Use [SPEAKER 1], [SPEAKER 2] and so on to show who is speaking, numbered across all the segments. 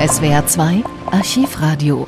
[SPEAKER 1] SWR 2 Archivradio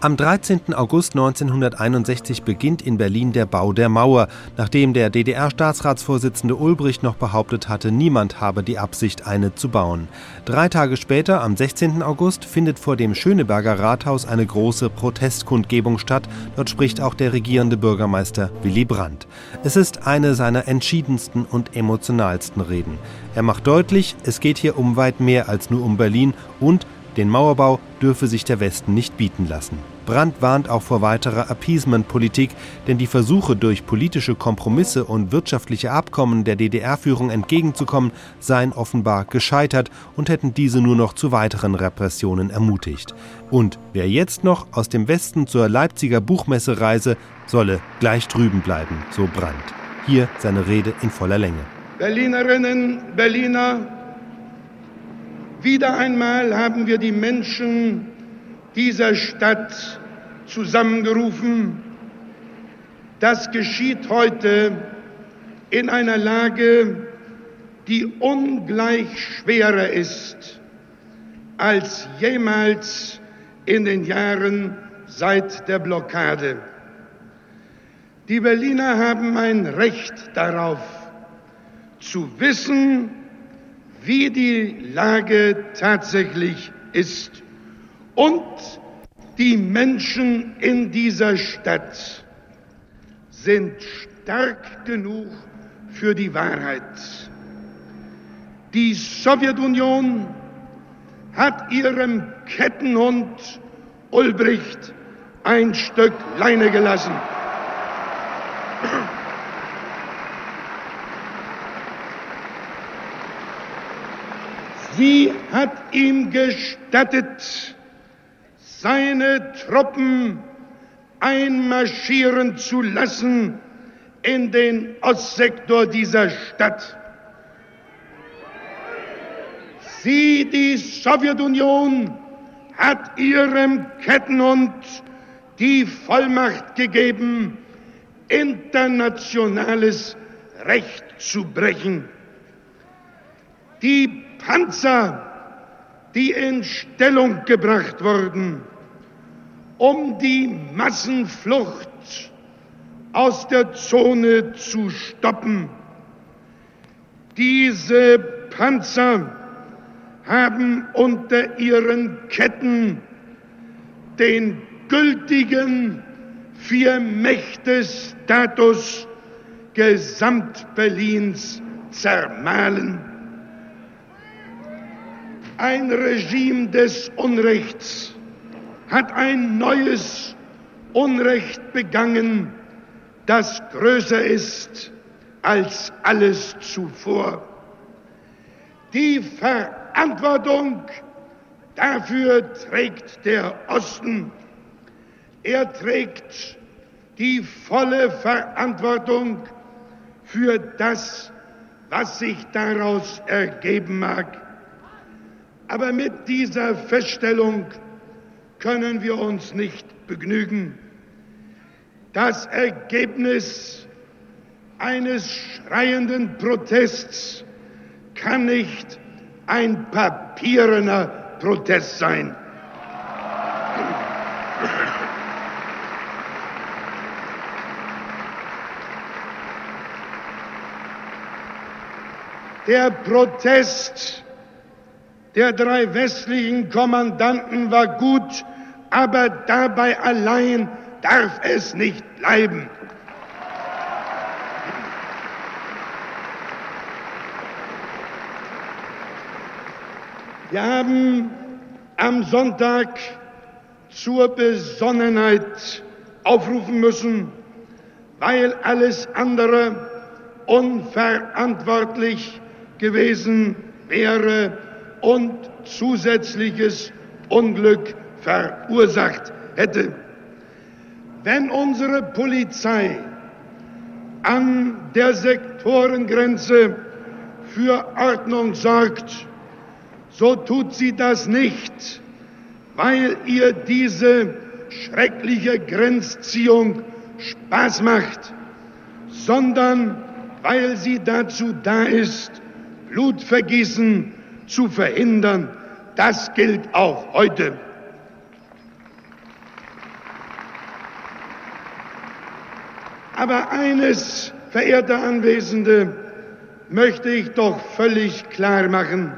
[SPEAKER 2] am 13. August 1961 beginnt in Berlin der Bau der Mauer, nachdem der DDR-Staatsratsvorsitzende Ulbricht noch behauptet hatte, niemand habe die Absicht, eine zu bauen. Drei Tage später, am 16. August, findet vor dem Schöneberger Rathaus eine große Protestkundgebung statt. Dort spricht auch der regierende Bürgermeister Willy Brandt. Es ist eine seiner entschiedensten und emotionalsten Reden. Er macht deutlich, es geht hier um weit mehr als nur um Berlin und den Mauerbau dürfe sich der Westen nicht bieten lassen. Brandt warnt auch vor weiterer Appeasement-Politik, denn die Versuche, durch politische Kompromisse und wirtschaftliche Abkommen der DDR-Führung entgegenzukommen, seien offenbar gescheitert und hätten diese nur noch zu weiteren Repressionen ermutigt. Und wer jetzt noch aus dem Westen zur Leipziger Buchmesse reise, solle gleich drüben bleiben, so Brandt. Hier seine Rede in voller Länge.
[SPEAKER 3] Berlinerinnen, Berliner, wieder einmal haben wir die Menschen dieser Stadt zusammengerufen. Das geschieht heute in einer Lage, die ungleich schwerer ist als jemals in den Jahren seit der Blockade. Die Berliner haben ein Recht darauf, zu wissen, wie die Lage tatsächlich ist. Und die Menschen in dieser Stadt sind stark genug für die Wahrheit. Die Sowjetunion hat ihrem Kettenhund Ulbricht ein Stück Leine gelassen. Sie hat ihm gestattet, seine Truppen einmarschieren zu lassen in den Ostsektor dieser Stadt. Sie, die Sowjetunion, hat ihrem Kettenhund die Vollmacht gegeben, internationales Recht zu brechen. Die Panzer, die in Stellung gebracht wurden, um die Massenflucht aus der Zone zu stoppen. Diese Panzer haben unter ihren Ketten den gültigen Vier-Mächte-Status Gesamtberlins zermahlen ein Regime des Unrechts hat ein neues Unrecht begangen, das größer ist als alles zuvor. Die Verantwortung dafür trägt der Osten. Er trägt die volle Verantwortung für das, was sich daraus ergeben mag. Aber mit dieser Feststellung können wir uns nicht begnügen. Das Ergebnis eines schreienden Protests kann nicht ein papierener Protest sein. Der Protest der drei westlichen Kommandanten war gut, aber dabei allein darf es nicht bleiben. Wir haben am Sonntag zur Besonnenheit aufrufen müssen, weil alles andere unverantwortlich gewesen wäre und zusätzliches Unglück verursacht hätte. Wenn unsere Polizei an der Sektorengrenze für Ordnung sorgt, so tut sie das nicht, weil ihr diese schreckliche Grenzziehung Spaß macht, sondern weil sie dazu da ist, Blutvergießen zu verhindern. Das gilt auch heute. Aber eines, verehrte Anwesende, möchte ich doch völlig klar machen.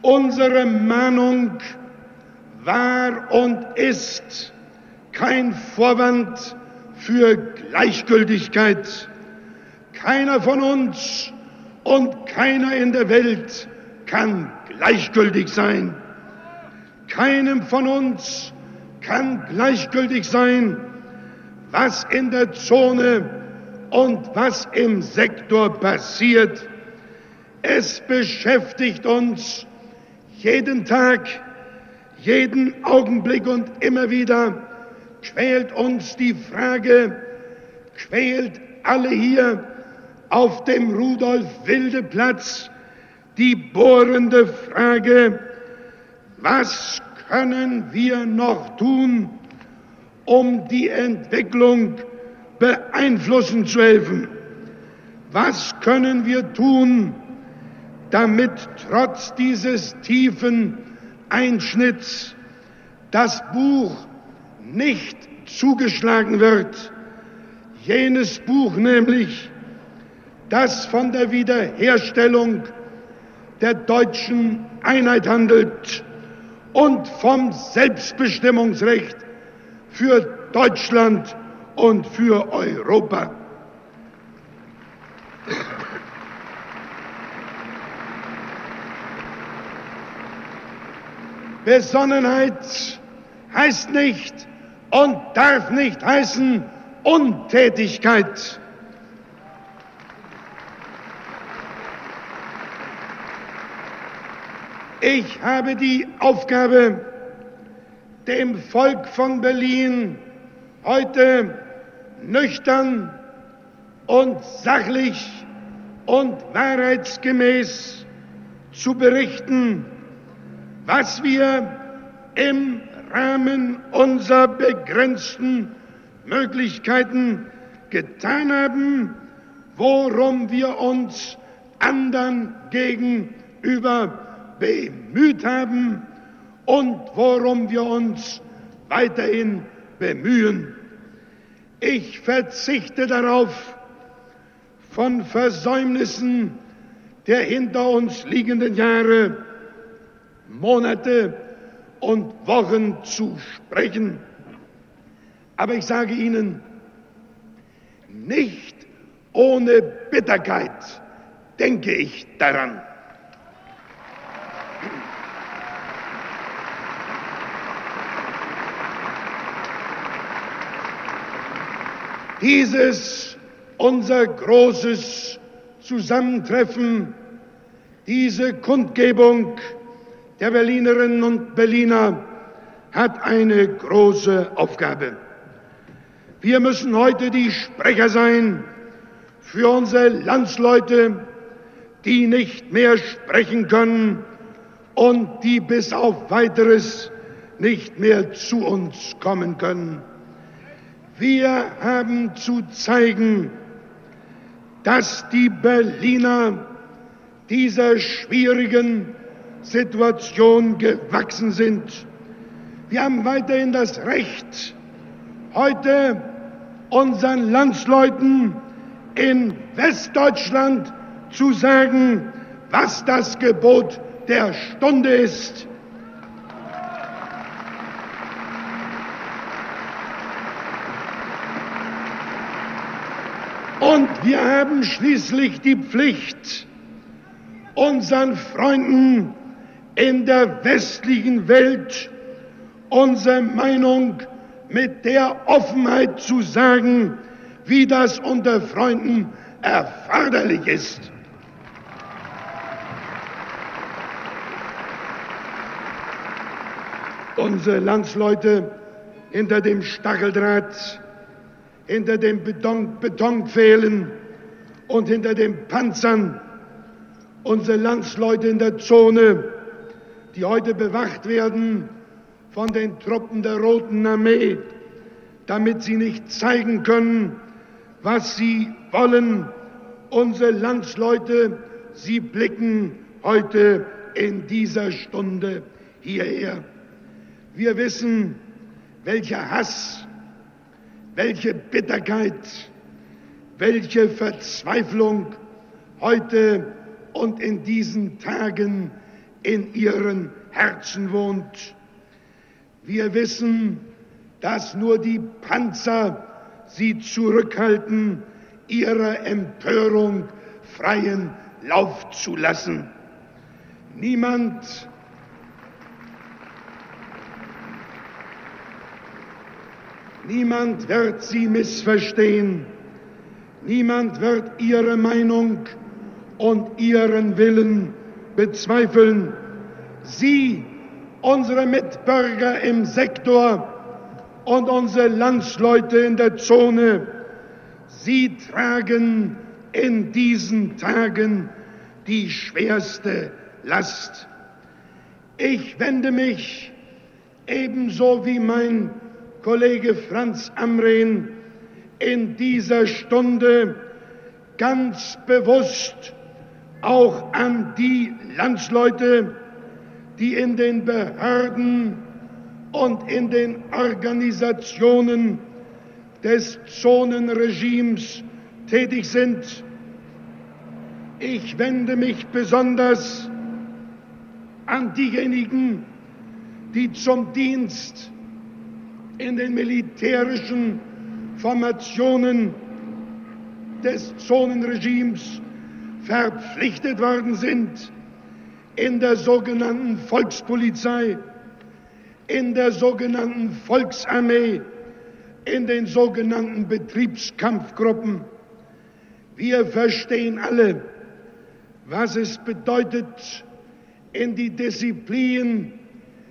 [SPEAKER 3] Unsere Mahnung war und ist kein Vorwand für Gleichgültigkeit. Keiner von uns und keiner in der Welt kann gleichgültig sein. Keinem von uns kann gleichgültig sein, was in der Zone und was im Sektor passiert. Es beschäftigt uns jeden Tag, jeden Augenblick und immer wieder quält uns die Frage, quält alle hier auf dem Rudolf-Wilde-Platz die bohrende Frage, was können wir noch tun, um die Entwicklung beeinflussen zu helfen? Was können wir tun, damit trotz dieses tiefen Einschnitts das Buch nicht zugeschlagen wird? Jenes Buch nämlich, das von der Wiederherstellung der deutschen Einheit handelt und vom Selbstbestimmungsrecht für Deutschland und für Europa. Besonnenheit heißt nicht und darf nicht heißen Untätigkeit. Ich habe die Aufgabe, dem Volk von Berlin heute nüchtern und sachlich und wahrheitsgemäß zu berichten, was wir im Rahmen unserer begrenzten Möglichkeiten getan haben, worum wir uns anderen gegenüber bemüht haben und worum wir uns weiterhin bemühen. Ich verzichte darauf, von Versäumnissen der hinter uns liegenden Jahre, Monate und Wochen zu sprechen. Aber ich sage Ihnen, nicht ohne Bitterkeit denke ich daran. Dieses unser großes Zusammentreffen, diese Kundgebung der Berlinerinnen und Berliner hat eine große Aufgabe. Wir müssen heute die Sprecher sein für unsere Landsleute, die nicht mehr sprechen können und die bis auf weiteres nicht mehr zu uns kommen können. Wir haben zu zeigen, dass die Berliner dieser schwierigen Situation gewachsen sind. Wir haben weiterhin das Recht, heute unseren Landsleuten in Westdeutschland zu sagen, was das Gebot der Stunde ist. Und wir haben schließlich die Pflicht, unseren Freunden in der westlichen Welt unsere Meinung mit der Offenheit zu sagen, wie das unter Freunden erforderlich ist. Unsere Landsleute hinter dem Stacheldraht hinter den Beton, Betonpfählen und hinter den Panzern unsere Landsleute in der Zone, die heute bewacht werden von den Truppen der Roten Armee, damit sie nicht zeigen können, was sie wollen. Unsere Landsleute, sie blicken heute in dieser Stunde hierher. Wir wissen, welcher Hass, welche Bitterkeit, welche Verzweiflung heute und in diesen Tagen in ihren Herzen wohnt. Wir wissen, dass nur die Panzer sie zurückhalten, ihrer Empörung freien Lauf zu lassen. Niemand Niemand wird sie missverstehen. Niemand wird ihre Meinung und ihren Willen bezweifeln. Sie, unsere Mitbürger im Sektor und unsere Landsleute in der Zone, sie tragen in diesen Tagen die schwerste Last. Ich wende mich ebenso wie mein Kollege Franz Amren in dieser Stunde ganz bewusst auch an die Landsleute, die in den Behörden und in den Organisationen des Zonenregimes tätig sind. Ich wende mich besonders an diejenigen, die zum Dienst in den militärischen Formationen des Zonenregimes verpflichtet worden sind, in der sogenannten Volkspolizei, in der sogenannten Volksarmee, in den sogenannten Betriebskampfgruppen. Wir verstehen alle, was es bedeutet, in die Disziplin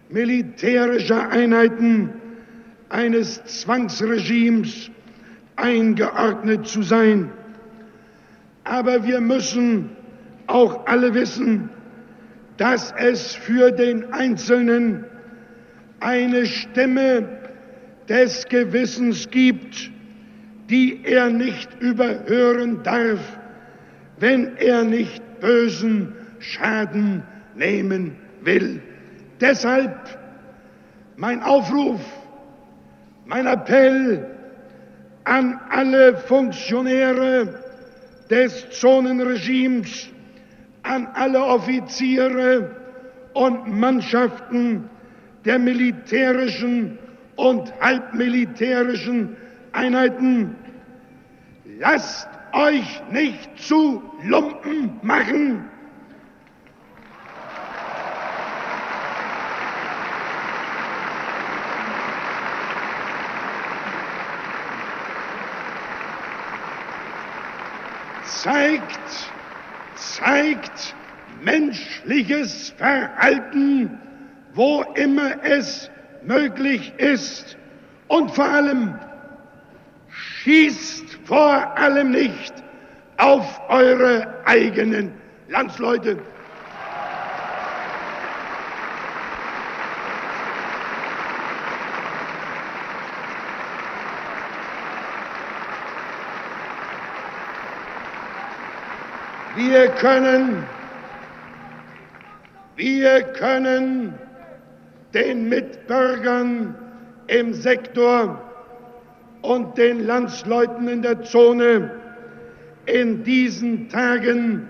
[SPEAKER 3] militärischer Einheiten eines Zwangsregimes eingeordnet zu sein. Aber wir müssen auch alle wissen, dass es für den Einzelnen eine Stimme des Gewissens gibt, die er nicht überhören darf, wenn er nicht bösen Schaden nehmen will. Deshalb mein Aufruf, mein Appell an alle Funktionäre des Zonenregimes, an alle Offiziere und Mannschaften der militärischen und halbmilitärischen Einheiten. Lasst euch nicht zu Lumpen machen. Zeigt, zeigt menschliches Verhalten, wo immer es möglich ist. Und vor allem schießt vor allem nicht auf eure eigenen Landsleute. Wir können, wir können den Mitbürgern im Sektor und den Landsleuten in der Zone in diesen Tagen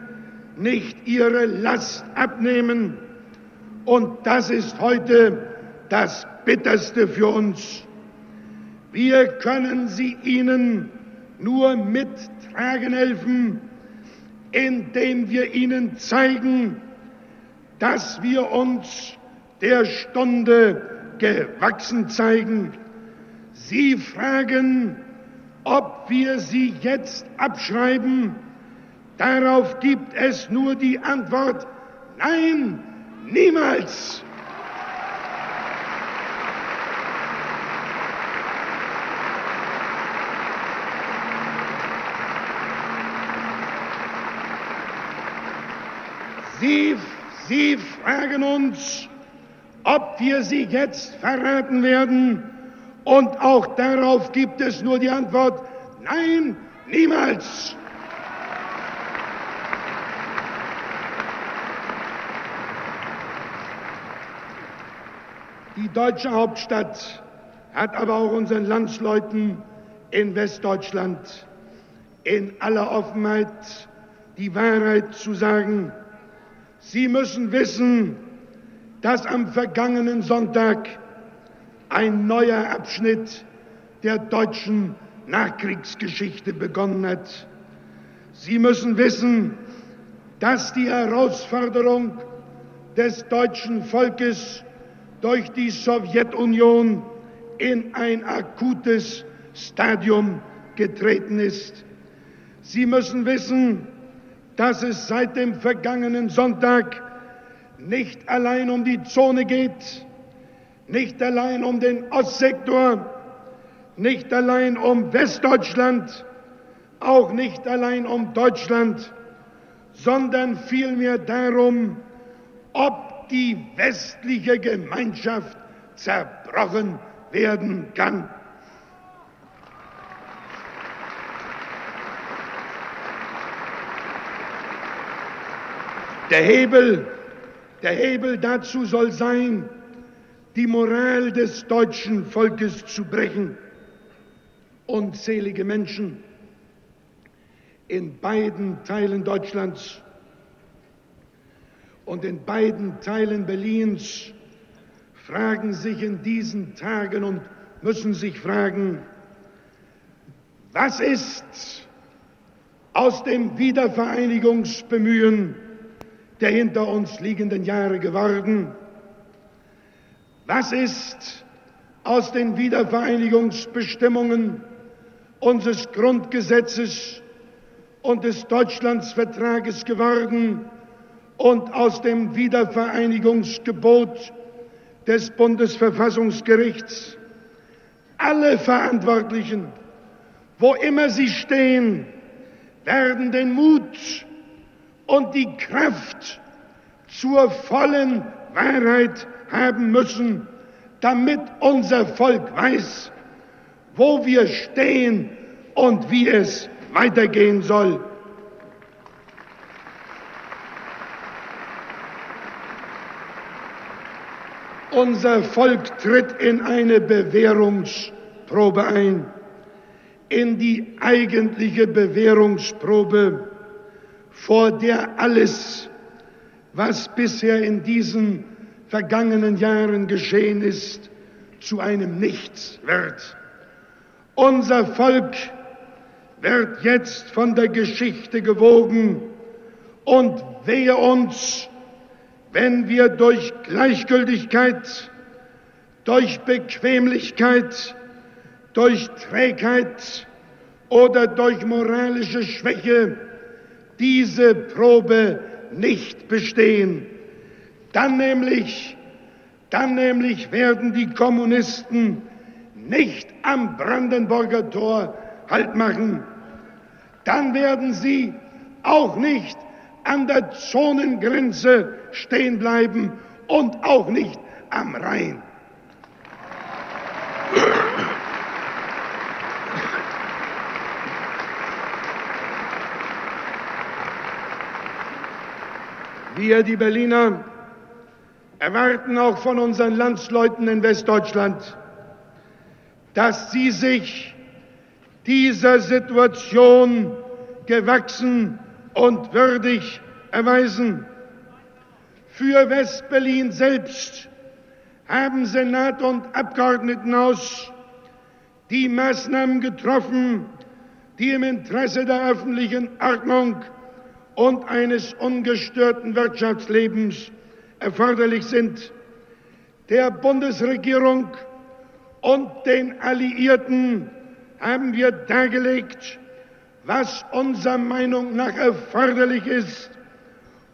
[SPEAKER 3] nicht ihre Last abnehmen. Und das ist heute das Bitterste für uns. Wir können sie ihnen nur mittragen helfen, indem wir ihnen zeigen, dass wir uns der Stunde gewachsen zeigen. Sie fragen, ob wir sie jetzt abschreiben. Darauf gibt es nur die Antwort, nein, niemals. Sie, Sie fragen uns, ob wir Sie jetzt verraten werden. Und auch darauf gibt es nur die Antwort, nein, niemals. Die deutsche Hauptstadt hat aber auch unseren Landsleuten in Westdeutschland in aller Offenheit die Wahrheit zu sagen, Sie müssen wissen, dass am vergangenen Sonntag ein neuer Abschnitt der deutschen Nachkriegsgeschichte begonnen hat. Sie müssen wissen, dass die Herausforderung des deutschen Volkes durch die Sowjetunion in ein akutes Stadium getreten ist. Sie müssen wissen, dass es seit dem vergangenen Sonntag nicht allein um die Zone geht, nicht allein um den Ostsektor, nicht allein um Westdeutschland, auch nicht allein um Deutschland, sondern vielmehr darum, ob die westliche Gemeinschaft zerbrochen werden kann. Der Hebel, der Hebel dazu soll sein, die Moral des deutschen Volkes zu brechen. Unzählige Menschen in beiden Teilen Deutschlands und in beiden Teilen Berlins fragen sich in diesen Tagen und müssen sich fragen, was ist aus dem Wiedervereinigungsbemühen der hinter uns liegenden Jahre geworden? Was ist aus den Wiedervereinigungsbestimmungen unseres Grundgesetzes und des Deutschlandsvertrages geworden und aus dem Wiedervereinigungsgebot des Bundesverfassungsgerichts? Alle Verantwortlichen, wo immer sie stehen, werden den Mut und die Kraft zur vollen Wahrheit haben müssen, damit unser Volk weiß, wo wir stehen und wie es weitergehen soll. Unser Volk tritt in eine Bewährungsprobe ein, in die eigentliche Bewährungsprobe vor der alles, was bisher in diesen vergangenen Jahren geschehen ist, zu einem Nichts wird. Unser Volk wird jetzt von der Geschichte gewogen und wehe uns, wenn wir durch Gleichgültigkeit, durch Bequemlichkeit, durch Trägheit oder durch moralische Schwäche diese Probe nicht bestehen. Dann nämlich, dann nämlich werden die Kommunisten nicht am Brandenburger Tor Halt machen. Dann werden sie auch nicht an der Zonengrenze stehen bleiben und auch nicht am Rhein. Wir, die Berliner, erwarten auch von unseren Landsleuten in Westdeutschland, dass sie sich dieser Situation gewachsen und würdig erweisen. Für Westberlin selbst haben Senat und Abgeordnetenhaus die Maßnahmen getroffen, die im Interesse der öffentlichen Ordnung und eines ungestörten Wirtschaftslebens erforderlich sind. Der Bundesregierung und den Alliierten haben wir dargelegt, was unserer Meinung nach erforderlich ist,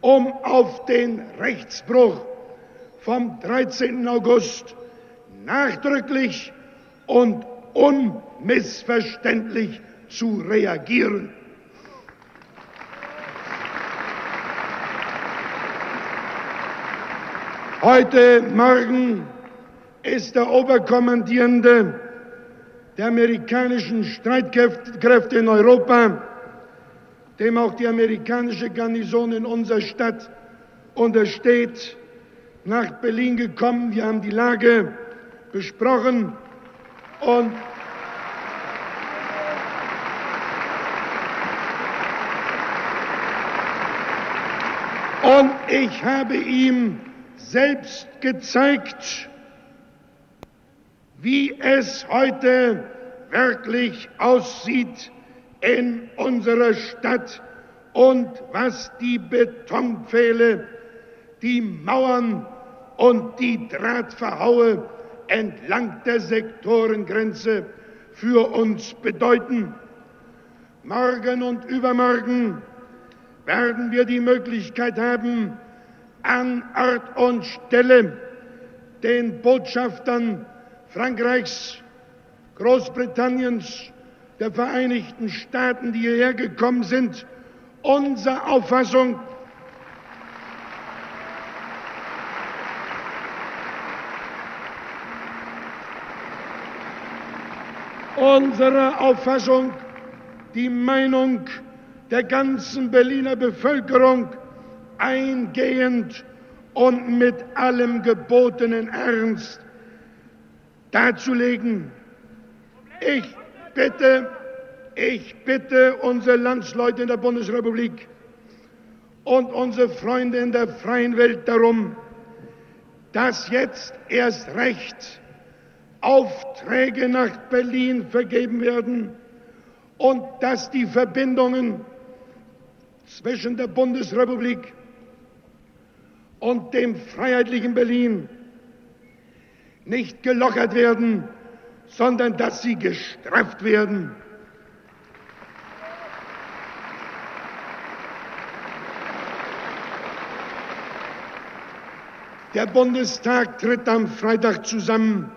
[SPEAKER 3] um auf den Rechtsbruch vom 13. August nachdrücklich und unmissverständlich zu reagieren. Heute Morgen ist der Oberkommandierende der amerikanischen Streitkräfte in Europa, dem auch die amerikanische Garnison in unserer Stadt untersteht, nach Berlin gekommen. Wir haben die Lage besprochen und Und ich habe ihm selbst gezeigt, wie es heute wirklich aussieht in unserer Stadt und was die Betonpfähle, die Mauern und die Drahtverhaue entlang der Sektorengrenze für uns bedeuten. Morgen und übermorgen werden wir die Möglichkeit haben, an Ort und Stelle den Botschaftern Frankreichs, Großbritanniens, der Vereinigten Staaten, die hierher gekommen sind, unsere Auffassung. Unsere Auffassung, die Meinung der ganzen Berliner Bevölkerung eingehend und mit allem gebotenen Ernst darzulegen. Ich bitte, ich bitte unsere Landsleute in der Bundesrepublik und unsere Freunde in der freien Welt darum, dass jetzt erst recht Aufträge nach Berlin vergeben werden und dass die Verbindungen zwischen der Bundesrepublik und dem freiheitlichen Berlin nicht gelockert werden, sondern dass sie gestrafft werden. Der Bundestag tritt am Freitag zusammen.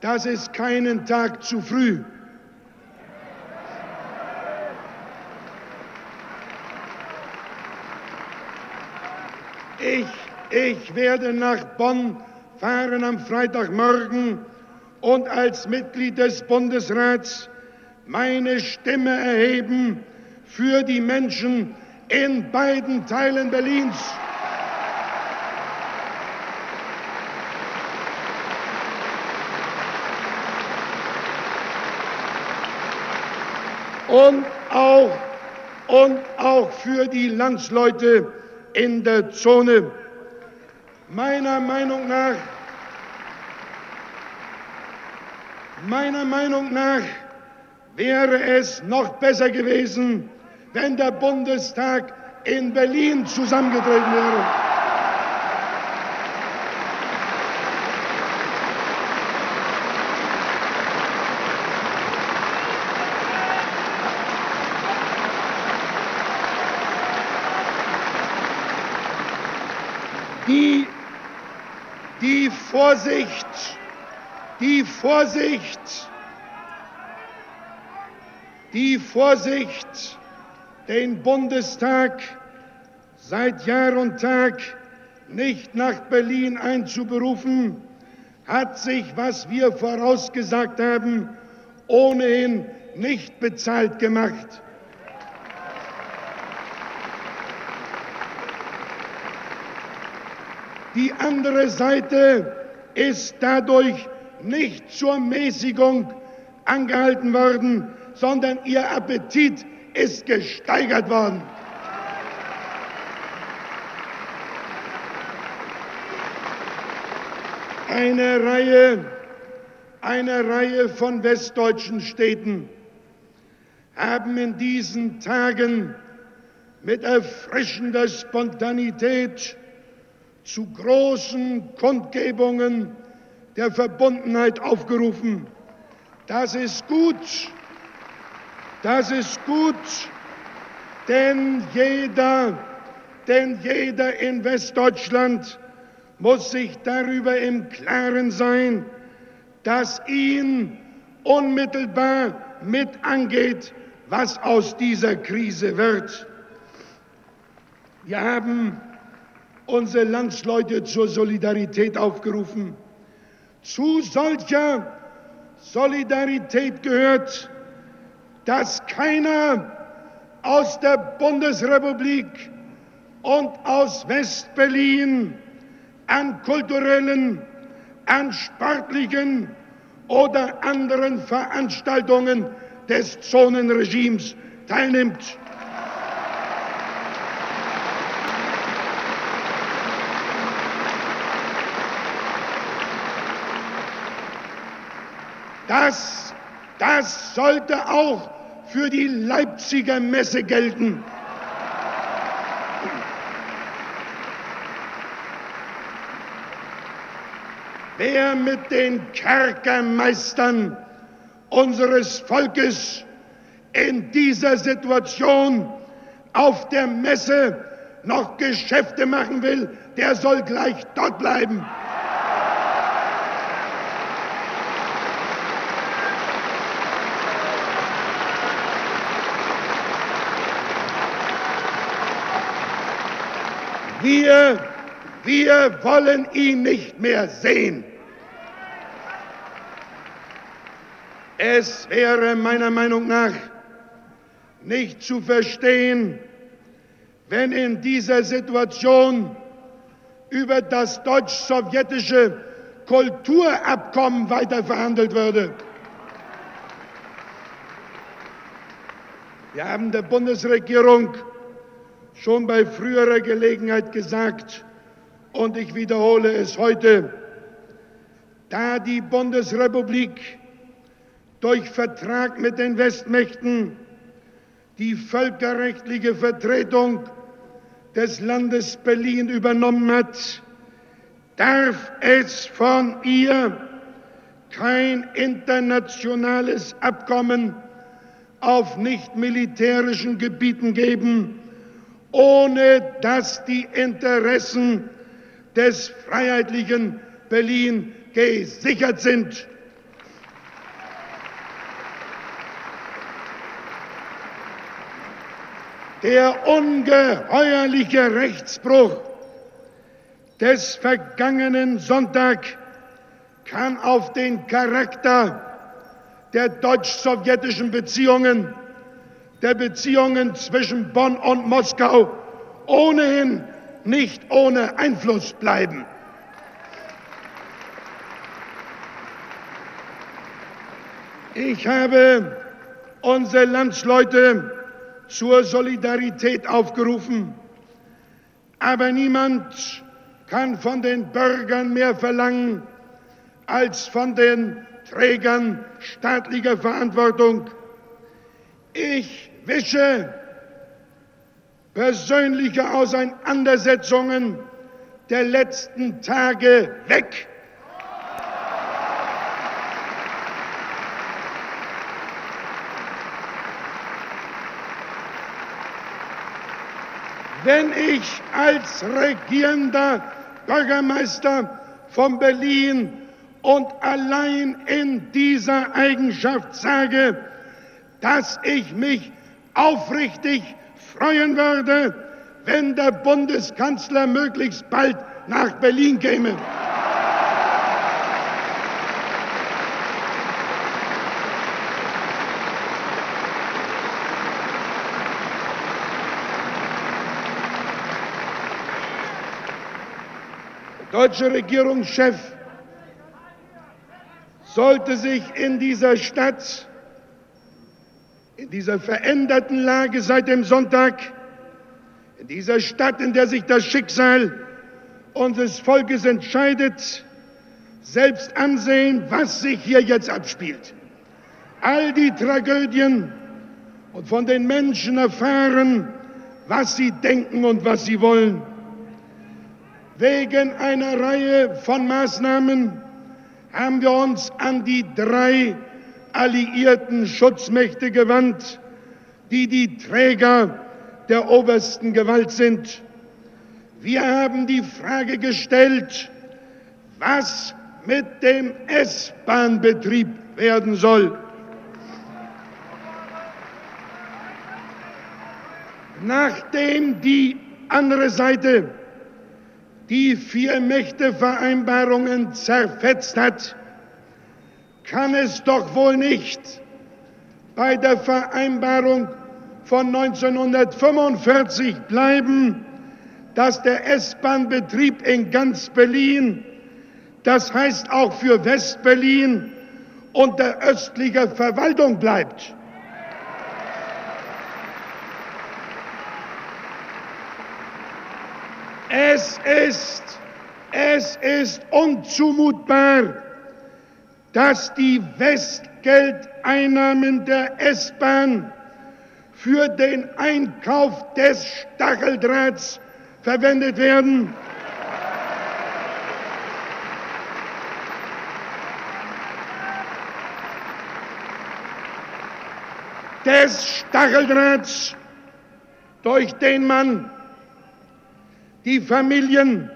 [SPEAKER 3] Das ist keinen Tag zu früh. Ich, werde nach Bonn fahren am Freitagmorgen und als Mitglied des Bundesrats meine Stimme erheben für die Menschen in beiden Teilen Berlins. Und auch, und auch für die Landsleute in der Zone. Meiner Meinung nach Meiner Meinung nach wäre es noch besser gewesen, wenn der Bundestag in Berlin zusammengetreten wäre. Die, die Vorsicht! Die Vorsicht, die Vorsicht, den Bundestag seit Jahr und Tag nicht nach Berlin einzuberufen, hat sich, was wir vorausgesagt haben, ohnehin nicht bezahlt gemacht. Die andere Seite ist dadurch nicht zur Mäßigung angehalten worden, sondern ihr Appetit ist gesteigert worden. Eine Reihe, eine Reihe von westdeutschen Städten haben in diesen Tagen mit erfrischender Spontanität zu großen Kundgebungen der Verbundenheit aufgerufen. Das ist gut. Das ist gut, denn jeder, denn jeder in Westdeutschland muss sich darüber im Klaren sein, dass ihn unmittelbar mit angeht, was aus dieser Krise wird. Wir haben unsere Landsleute zur Solidarität aufgerufen. Zu solcher Solidarität gehört, dass keiner aus der Bundesrepublik und aus Westberlin an kulturellen, an sportlichen oder anderen Veranstaltungen des Zonenregimes teilnimmt. Das, das sollte auch für die Leipziger Messe gelten. Wer mit den Kerkermeistern unseres Volkes in dieser Situation auf der Messe noch Geschäfte machen will, der soll gleich dort bleiben. Wir, wir wollen ihn nicht mehr sehen. Es wäre meiner Meinung nach nicht zu verstehen, wenn in dieser Situation über das deutsch-sowjetische Kulturabkommen weiter verhandelt würde. Wir haben der Bundesregierung schon bei früherer Gelegenheit gesagt, und ich wiederhole es heute, da die Bundesrepublik durch Vertrag mit den Westmächten die völkerrechtliche Vertretung des Landes Berlin übernommen hat, darf es von ihr kein internationales Abkommen auf nicht militärischen Gebieten geben, ohne dass die Interessen des freiheitlichen Berlin gesichert sind. Der ungeheuerliche Rechtsbruch des vergangenen Sonntag kann auf den Charakter der deutsch-sowjetischen Beziehungen der Beziehungen zwischen Bonn und Moskau ohnehin nicht ohne Einfluss bleiben. Ich habe unsere Landsleute zur Solidarität aufgerufen, aber niemand kann von den Bürgern mehr verlangen als von den Trägern staatlicher Verantwortung. Ich wische persönliche Auseinandersetzungen der letzten Tage weg. Wenn ich als regierender Bürgermeister von Berlin und allein in dieser Eigenschaft sage, dass ich mich aufrichtig freuen würde, wenn der Bundeskanzler möglichst bald nach Berlin käme. Der deutsche Regierungschef sollte sich in dieser Stadt in dieser veränderten Lage seit dem Sonntag, in dieser Stadt, in der sich das Schicksal unseres Volkes entscheidet, selbst ansehen, was sich hier jetzt abspielt. All die Tragödien und von den Menschen erfahren, was sie denken und was sie wollen. Wegen einer Reihe von Maßnahmen haben wir uns an die drei alliierten Schutzmächte gewandt, die die Träger der obersten Gewalt sind. Wir haben die Frage gestellt, was mit dem S-Bahn-Betrieb werden soll. Nachdem die andere Seite die Vier-Mächte-Vereinbarungen zerfetzt hat, kann es doch wohl nicht bei der Vereinbarung von 1945 bleiben, dass der S-Bahn-Betrieb in ganz Berlin, das heißt auch für West-Berlin, unter östlicher Verwaltung bleibt. Es ist, es ist unzumutbar, dass die Westgeldeinnahmen der S-Bahn für den Einkauf des Stacheldrahts verwendet werden. des Stacheldrahts, durch den man die Familien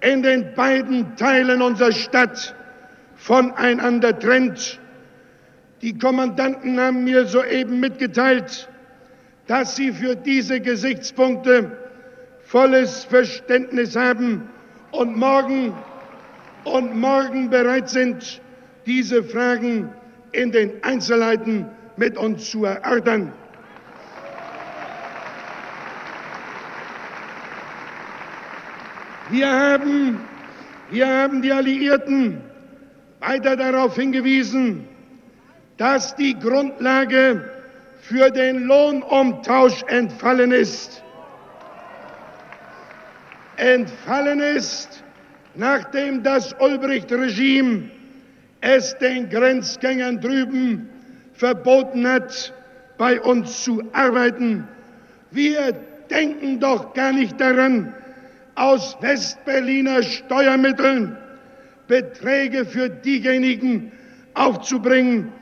[SPEAKER 3] in den beiden Teilen unserer Stadt voneinander trennt. Die Kommandanten haben mir soeben mitgeteilt, dass sie für diese Gesichtspunkte volles Verständnis haben und morgen und morgen bereit sind, diese Fragen in den Einzelheiten mit uns zu erörtern. Wir haben, wir haben die Alliierten weiter darauf hingewiesen, dass die Grundlage für den Lohnumtausch entfallen ist. Entfallen ist, nachdem das Ulbricht-Regime es den Grenzgängern drüben verboten hat, bei uns zu arbeiten. Wir denken doch gar nicht daran, aus Westberliner Steuermitteln Beträge für diejenigen aufzubringen,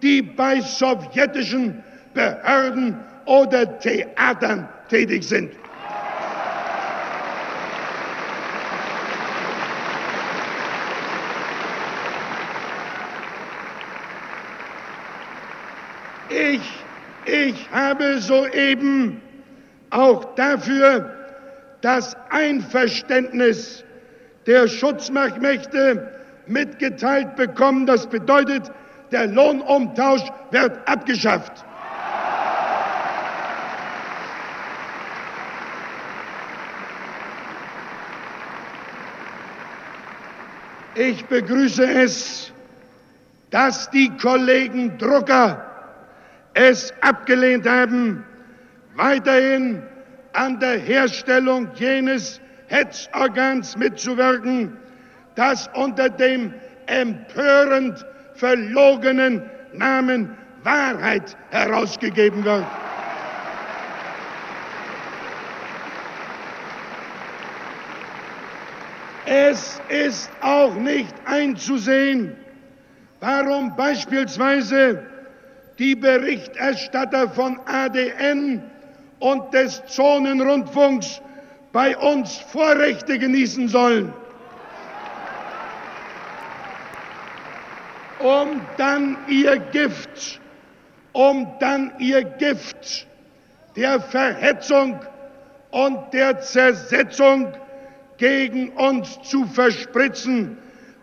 [SPEAKER 3] die bei sowjetischen Behörden oder Theatern tätig sind. Ich, ich habe soeben auch dafür das Einverständnis der Schutzmachtmächte mitgeteilt bekommen. Das bedeutet, der Lohnumtausch wird abgeschafft. Ich begrüße es, dass die Kollegen Drucker es abgelehnt haben, weiterhin an der Herstellung jenes Hetzorgans mitzuwirken, das unter dem empörend verlogenen Namen Wahrheit herausgegeben wird. Es ist auch nicht einzusehen, warum beispielsweise die Berichterstatter von ADN und des Zonenrundfunks bei uns Vorrechte genießen sollen, um dann ihr Gift, um dann ihr Gift der Verhetzung und der Zersetzung gegen uns zu verspritzen.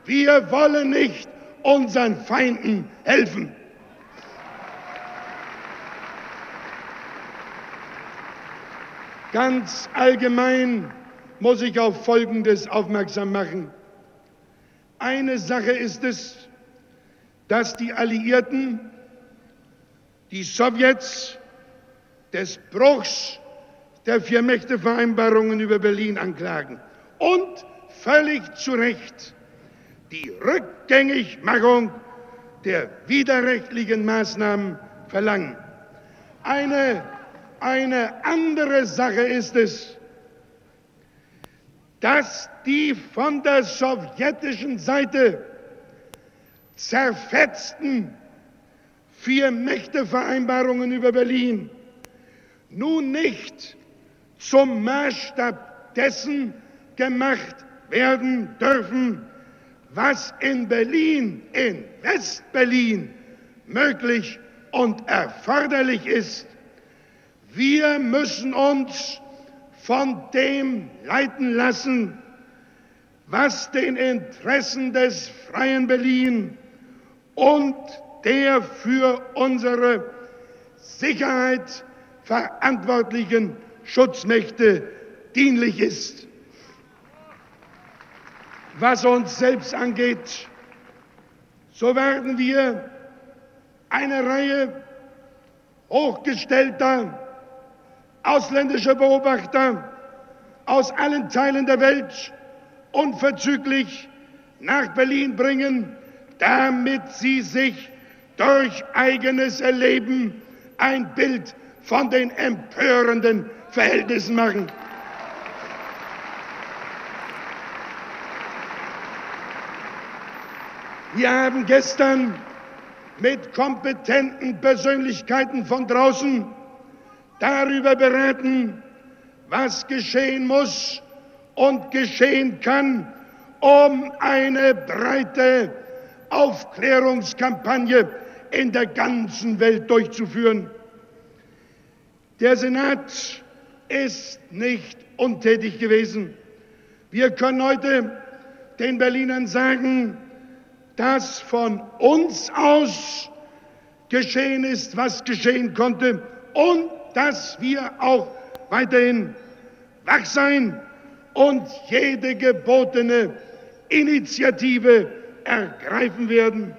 [SPEAKER 3] Wir wollen nicht unseren Feinden helfen. Ganz allgemein muss ich auf Folgendes aufmerksam machen. Eine Sache ist es, dass die Alliierten die Sowjets des Bruchs der Vier-Mächte-Vereinbarungen über Berlin anklagen und völlig zu Recht die Rückgängigmachung der widerrechtlichen Maßnahmen verlangen. Eine eine andere Sache ist es, dass die von der sowjetischen Seite zerfetzten Vier-Mächte-Vereinbarungen über Berlin nun nicht zum Maßstab dessen gemacht werden dürfen, was in Berlin, in West-Berlin möglich und erforderlich ist. Wir müssen uns von dem leiten lassen, was den Interessen des freien Berlin und der für unsere Sicherheit verantwortlichen Schutzmächte dienlich ist. Was uns selbst angeht, so werden wir eine Reihe hochgestellter ausländischer Beobachter aus allen Teilen der Welt unverzüglich nach Berlin bringen, damit sie sich durch eigenes Erleben ein Bild von den empörenden Verhältnissen machen. Wir haben gestern mit kompetenten Persönlichkeiten von draußen darüber beraten, was geschehen muss und geschehen kann, um eine breite Aufklärungskampagne in der ganzen Welt durchzuführen. Der Senat ist nicht untätig gewesen. Wir können heute den Berlinern sagen, dass von uns aus geschehen ist, was geschehen konnte und dass wir auch weiterhin wach sein und jede gebotene Initiative ergreifen werden.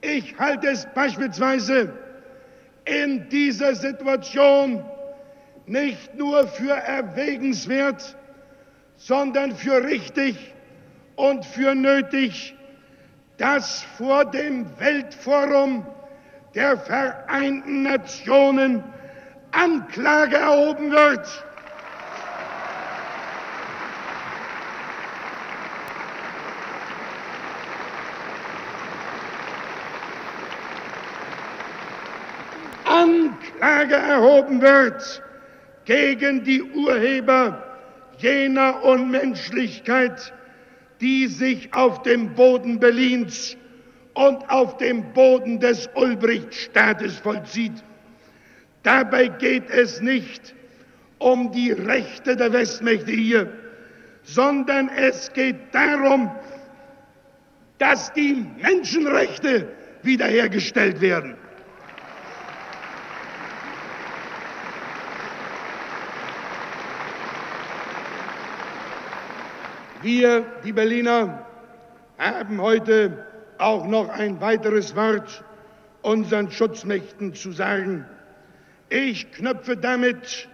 [SPEAKER 3] Ich halte es beispielsweise in dieser Situation nicht nur für erwägenswert, sondern für richtig und für nötig, dass vor dem Weltforum der Vereinten Nationen Anklage erhoben wird. Anklage erhoben wird gegen die Urheber jener Unmenschlichkeit, die sich auf dem Boden Berlins und auf dem Boden des Ulbrichtstaates vollzieht. Dabei geht es nicht um die Rechte der Westmächte hier, sondern es geht darum, dass die Menschenrechte wiederhergestellt werden. Wir, die Berliner, haben heute auch noch ein weiteres Wort unseren Schutzmächten zu sagen. Ich knüpfe damit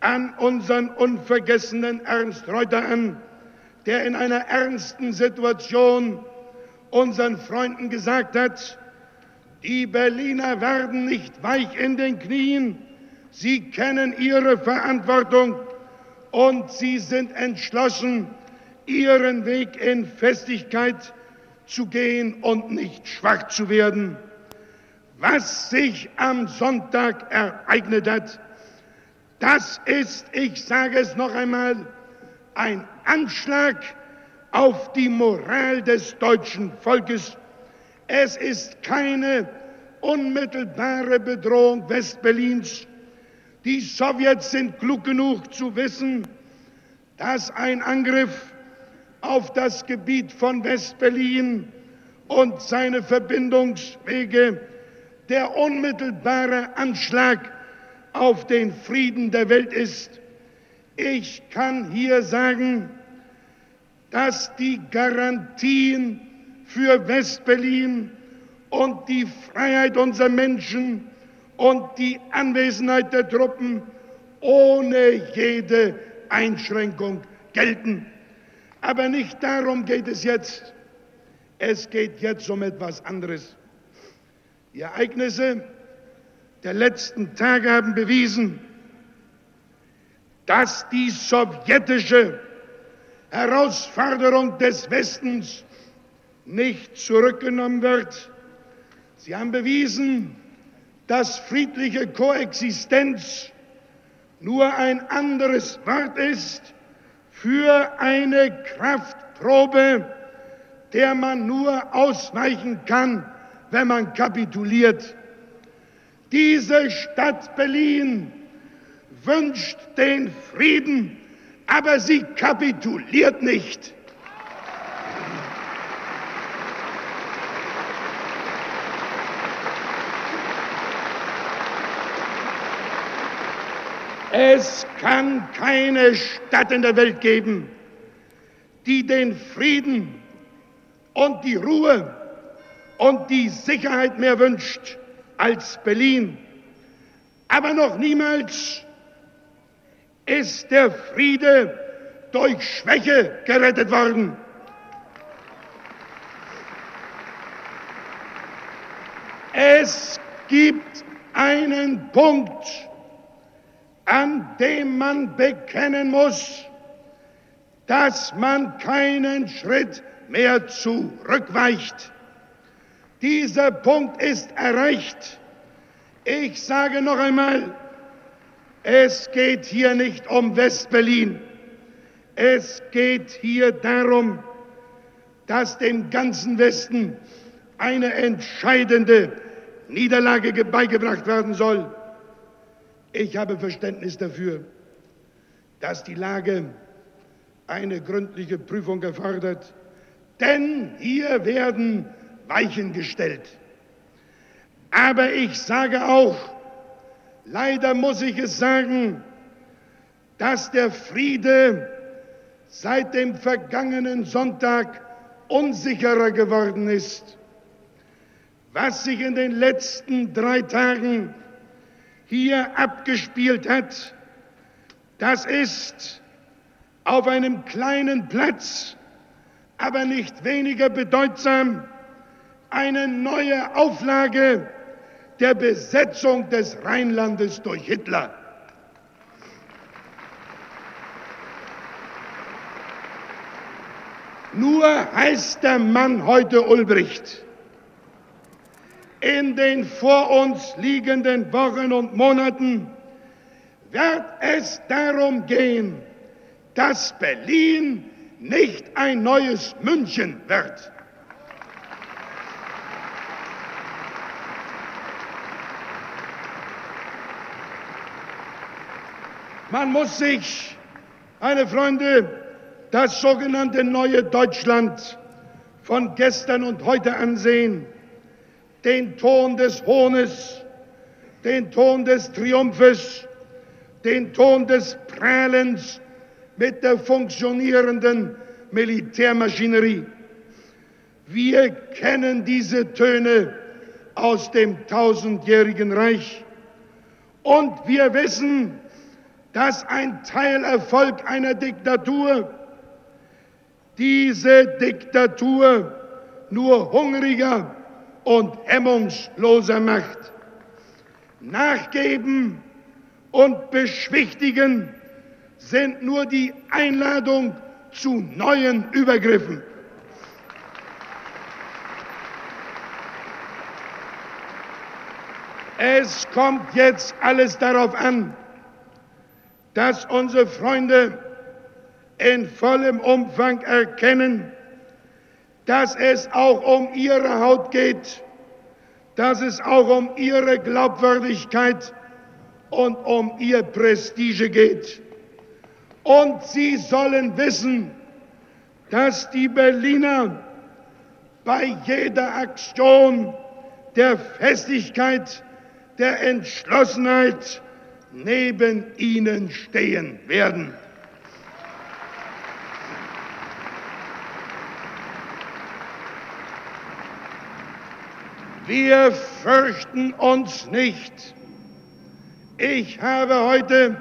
[SPEAKER 3] an unseren unvergessenen Ernst Reuter an, der in einer ernsten Situation unseren Freunden gesagt hat, die Berliner werden nicht weich in den Knien, sie kennen ihre Verantwortung und sie sind entschlossen, ihren Weg in Festigkeit zu gehen und nicht schwach zu werden. Was sich am Sonntag ereignet hat, das ist, ich sage es noch einmal, ein Anschlag auf die Moral des deutschen Volkes. Es ist keine unmittelbare Bedrohung Westberlins. Die Sowjets sind klug genug zu wissen, dass ein Angriff auf das Gebiet von Westberlin und seine Verbindungswege der unmittelbare Anschlag auf den Frieden der Welt ist. Ich kann hier sagen, dass die Garantien für Westberlin und die Freiheit unserer Menschen und die Anwesenheit der Truppen ohne jede Einschränkung gelten. Aber nicht darum geht es jetzt. Es geht jetzt um etwas anderes. Die Ereignisse der letzten Tage haben bewiesen, dass die sowjetische Herausforderung des Westens nicht zurückgenommen wird. Sie haben bewiesen, dass friedliche Koexistenz nur ein anderes Wort ist für eine Kraftprobe, der man nur ausweichen kann, wenn man kapituliert. Diese Stadt Berlin wünscht den Frieden, aber sie kapituliert nicht. Es kann keine Stadt in der Welt geben, die den Frieden und die Ruhe und die Sicherheit mehr wünscht als Berlin. Aber noch niemals ist der Friede durch Schwäche gerettet worden. Es gibt einen Punkt, an dem man bekennen muss, dass man keinen Schritt mehr zurückweicht. Dieser Punkt ist erreicht. Ich sage noch einmal, es geht hier nicht um Westberlin. Es geht hier darum, dass dem ganzen Westen eine entscheidende Niederlage beigebracht werden soll. Ich habe Verständnis dafür, dass die Lage eine gründliche Prüfung erfordert, denn hier werden Weichen gestellt. Aber ich sage auch, leider muss ich es sagen, dass der Friede seit dem vergangenen Sonntag unsicherer geworden ist. Was sich in den letzten drei Tagen hier abgespielt hat, das ist auf einem kleinen Platz, aber nicht weniger bedeutsam, eine neue Auflage der Besetzung des Rheinlandes durch Hitler. Nur heißt der Mann heute Ulbricht. In den vor uns liegenden Wochen und Monaten wird es darum gehen, dass Berlin nicht ein neues München wird. Man muss sich, meine Freunde, das sogenannte neue Deutschland von gestern und heute ansehen, den Ton des Hohnes, den Ton des Triumphes, den Ton des Prahlens mit der funktionierenden Militärmaschinerie. Wir kennen diese Töne aus dem tausendjährigen Reich und wir wissen, dass ein Teilerfolg einer Diktatur diese Diktatur nur hungriger und hemmungsloser macht. Nachgeben und beschwichtigen sind nur die Einladung zu neuen Übergriffen. Es kommt jetzt alles darauf an, dass unsere Freunde in vollem Umfang erkennen, dass es auch um ihre Haut geht, dass es auch um ihre Glaubwürdigkeit und um ihr Prestige geht. Und sie sollen wissen, dass die Berliner bei jeder Aktion der Festigkeit, der Entschlossenheit neben ihnen stehen werden. Wir fürchten uns nicht. Ich habe heute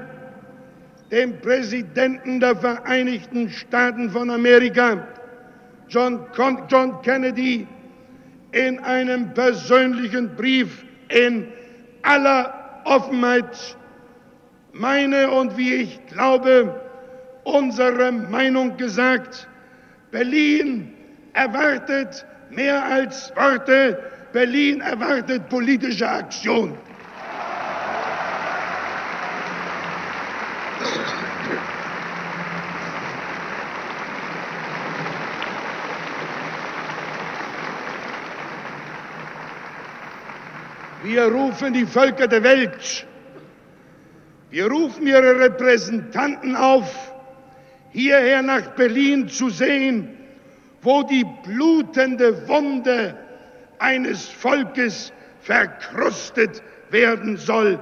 [SPEAKER 3] dem Präsidenten der Vereinigten Staaten von Amerika, John, Con John Kennedy, in einem persönlichen Brief in aller Offenheit meine und wie ich glaube, unsere Meinung gesagt. Berlin erwartet mehr als Worte, Berlin erwartet politische Aktion. Wir rufen die Völker der Welt, wir rufen ihre Repräsentanten auf, hierher nach Berlin zu sehen, wo die blutende Wunde eines Volkes verkrustet werden soll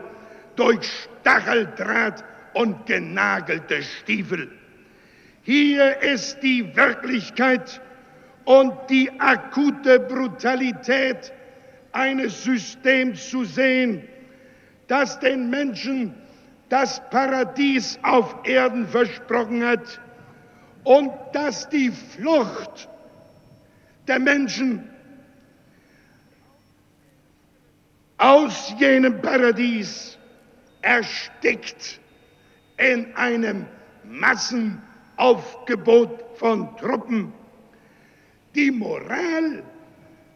[SPEAKER 3] durch Stacheldraht und genagelte Stiefel. Hier ist die Wirklichkeit und die akute Brutalität eines Systems zu sehen, das den Menschen das Paradies auf Erden versprochen hat und das die Flucht der Menschen aus jenem Paradies erstickt in einem Massenaufgebot von Truppen. Die Moral,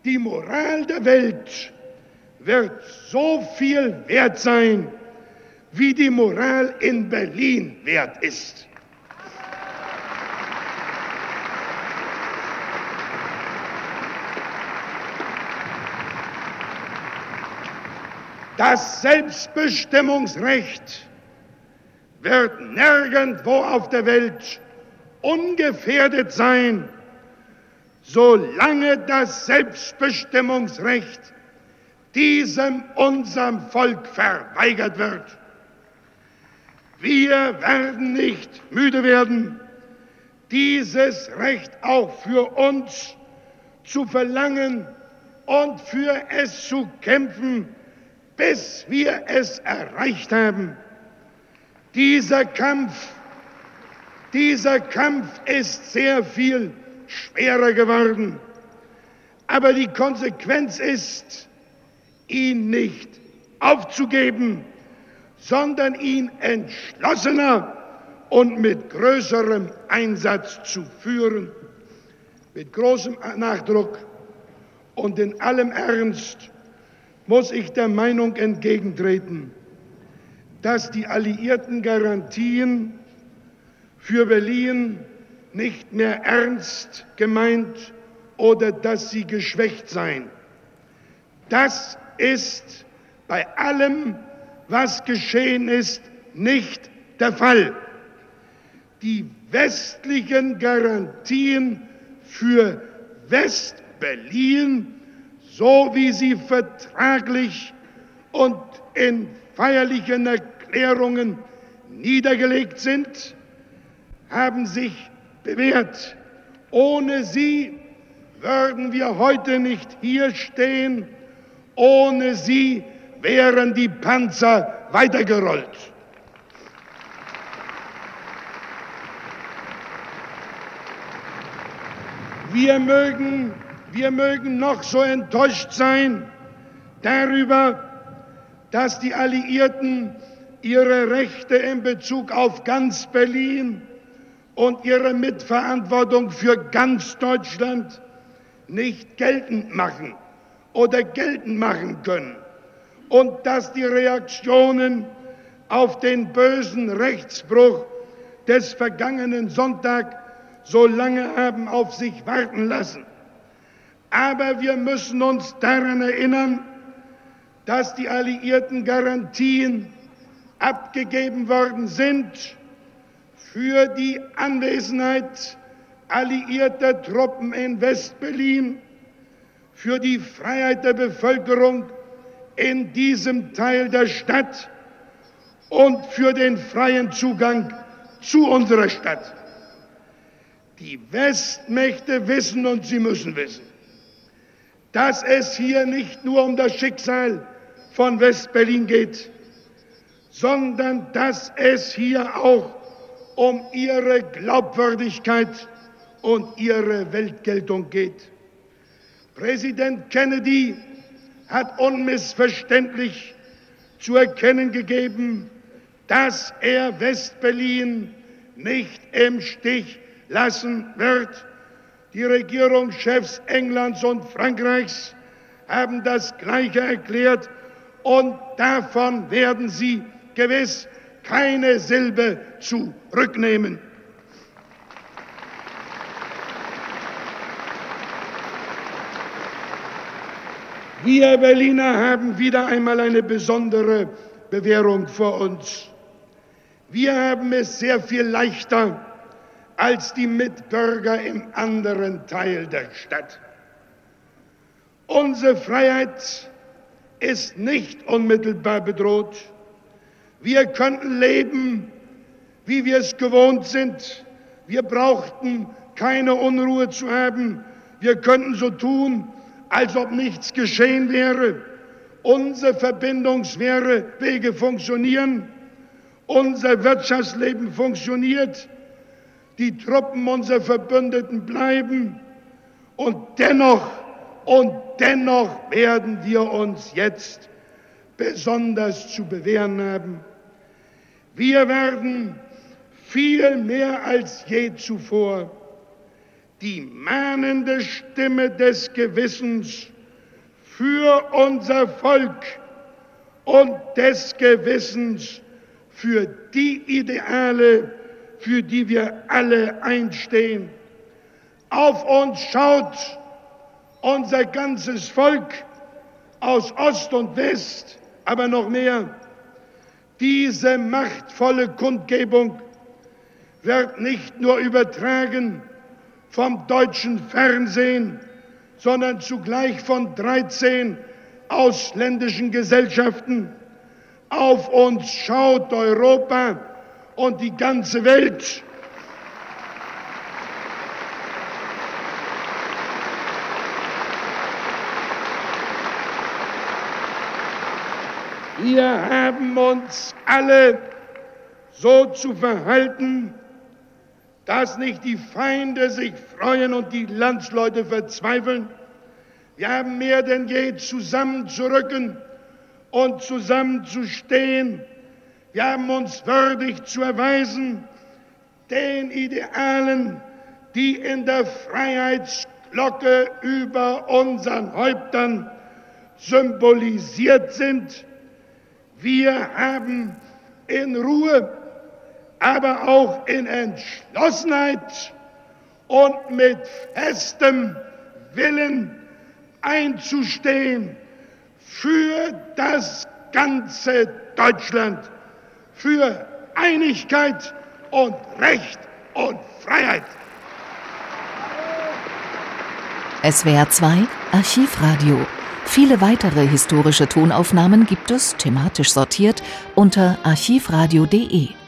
[SPEAKER 3] die Moral der Welt wird so viel wert sein, wie die Moral in Berlin wert ist. Das Selbstbestimmungsrecht wird nirgendwo auf der Welt ungefährdet sein, solange das Selbstbestimmungsrecht diesem unserem Volk verweigert wird. Wir werden nicht müde werden, dieses Recht auch für uns zu verlangen und für es zu kämpfen, bis wir es erreicht haben. Dieser Kampf, dieser Kampf ist sehr viel schwerer geworden. Aber die Konsequenz ist, ihn nicht aufzugeben, sondern ihn entschlossener und mit größerem Einsatz zu führen, mit großem Nachdruck und in allem Ernst muss ich der Meinung entgegentreten, dass die alliierten Garantien für Berlin nicht mehr ernst gemeint oder dass sie geschwächt seien. Das ist bei allem, was geschehen ist, nicht der Fall. Die westlichen Garantien für West-Berlin so wie sie vertraglich und in feierlichen Erklärungen niedergelegt sind, haben sich bewährt. Ohne sie würden wir heute nicht hier stehen, ohne sie wären die Panzer weitergerollt. Wir mögen wir mögen noch so enttäuscht sein darüber, dass die Alliierten ihre Rechte in Bezug auf ganz Berlin und ihre Mitverantwortung für ganz Deutschland nicht geltend machen oder geltend machen können und dass die Reaktionen auf den bösen Rechtsbruch des vergangenen Sonntag so lange haben auf sich warten lassen. Aber wir müssen uns daran erinnern, dass die alliierten Garantien abgegeben worden sind für die Anwesenheit alliierter Truppen in Westberlin, für die Freiheit der Bevölkerung in diesem Teil der Stadt und für den freien Zugang zu unserer Stadt. Die Westmächte wissen und sie müssen wissen, dass es hier nicht nur um das Schicksal von Westberlin geht, sondern dass es hier auch um ihre Glaubwürdigkeit und ihre Weltgeltung geht. Präsident Kennedy hat unmissverständlich zu erkennen gegeben, dass er Westberlin nicht im Stich lassen wird die Regierungschefs Englands und Frankreichs haben das Gleiche erklärt und davon werden sie gewiss keine Silbe zurücknehmen. Wir Berliner haben wieder einmal eine besondere Bewährung vor uns. Wir haben es sehr viel leichter, als die Mitbürger im anderen Teil der Stadt. Unsere Freiheit ist nicht unmittelbar bedroht. Wir könnten leben wie wir es gewohnt sind. Wir brauchten keine Unruhe zu haben. Wir könnten so tun, als ob nichts geschehen wäre. Unsere Verbindungswege funktionieren. Unser Wirtschaftsleben funktioniert. Die Truppen unserer Verbündeten bleiben. Und dennoch, und dennoch werden wir uns jetzt besonders zu bewähren haben. Wir werden viel mehr als je zuvor die mahnende Stimme des Gewissens für unser Volk und des Gewissens für die Ideale, für die wir alle einstehen. Auf uns schaut unser ganzes Volk aus Ost und West, aber noch mehr. Diese machtvolle Kundgebung wird nicht nur übertragen vom deutschen Fernsehen, sondern zugleich von 13 ausländischen Gesellschaften. Auf uns schaut Europa und die ganze Welt. Wir haben uns alle so zu verhalten, dass nicht die Feinde sich freuen und die Landsleute verzweifeln. Wir haben mehr denn je zusammenzurücken und zusammenzustehen. Wir haben uns würdig zu erweisen, den Idealen, die in der Freiheitsglocke über unseren Häuptern symbolisiert sind. Wir haben in Ruhe aber auch in Entschlossenheit und mit festem Willen einzustehen für das ganze Deutschland, für Einigkeit und Recht und Freiheit.
[SPEAKER 1] SWR 2 Archivradio. Viele weitere historische Tonaufnahmen gibt es, thematisch sortiert, unter archivradio.de.